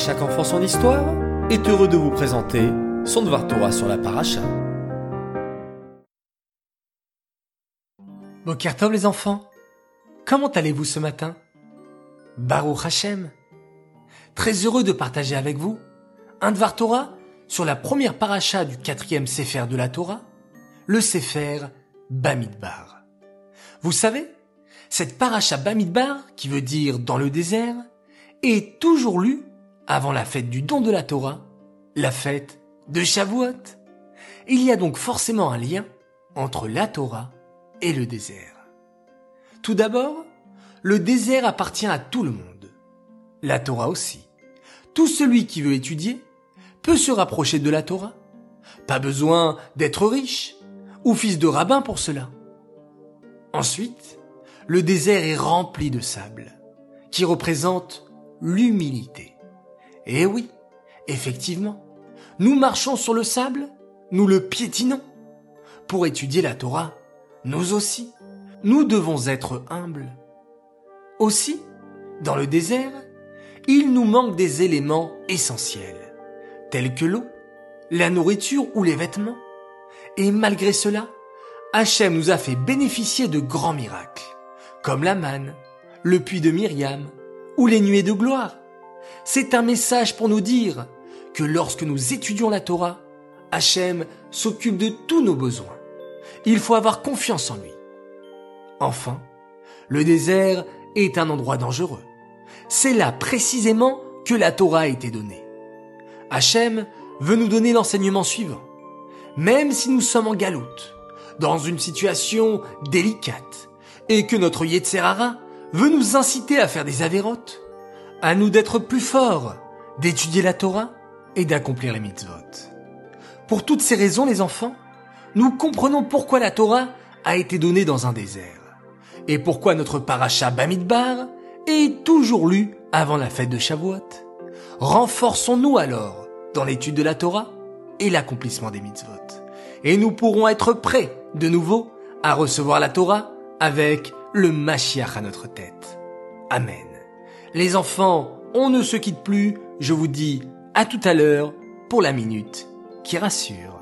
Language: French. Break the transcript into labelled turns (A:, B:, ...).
A: chaque enfant son histoire est heureux de vous présenter son Dvar Torah sur la paracha.
B: Bokertov les enfants, comment allez-vous ce matin? Baruch Hashem, très heureux de partager avec vous un Dvar Torah sur la première paracha du quatrième Sefer de la Torah, le Sefer Bamidbar. Vous savez, cette paracha Bamidbar, qui veut dire dans le désert, est toujours lue avant la fête du don de la Torah, la fête de Shavuot. Il y a donc forcément un lien entre la Torah et le désert. Tout d'abord, le désert appartient à tout le monde. La Torah aussi. Tout celui qui veut étudier peut se rapprocher de la Torah. Pas besoin d'être riche ou fils de rabbin pour cela. Ensuite, le désert est rempli de sable, qui représente l'humilité. Et oui, effectivement, nous marchons sur le sable, nous le piétinons. Pour étudier la Torah, nous aussi, nous devons être humbles. Aussi, dans le désert, il nous manque des éléments essentiels, tels que l'eau, la nourriture ou les vêtements. Et malgré cela, Hachem nous a fait bénéficier de grands miracles, comme la manne, le puits de Myriam ou les nuées de gloire. C'est un message pour nous dire que lorsque nous étudions la Torah, Hachem s'occupe de tous nos besoins. Il faut avoir confiance en lui. Enfin, le désert est un endroit dangereux. C'est là précisément que la Torah a été donnée. Hachem veut nous donner l'enseignement suivant. Même si nous sommes en galoute, dans une situation délicate, et que notre Yetzerara veut nous inciter à faire des avérotes, à nous d'être plus forts, d'étudier la Torah et d'accomplir les mitzvot. Pour toutes ces raisons, les enfants, nous comprenons pourquoi la Torah a été donnée dans un désert et pourquoi notre paracha Bamidbar est toujours lu avant la fête de Shavuot. Renforçons-nous alors dans l'étude de la Torah et l'accomplissement des mitzvot. Et nous pourrons être prêts de nouveau à recevoir la Torah avec le Mashiach à notre tête. Amen. Les enfants, on ne se quitte plus, je vous dis à tout à l'heure pour la minute qui rassure.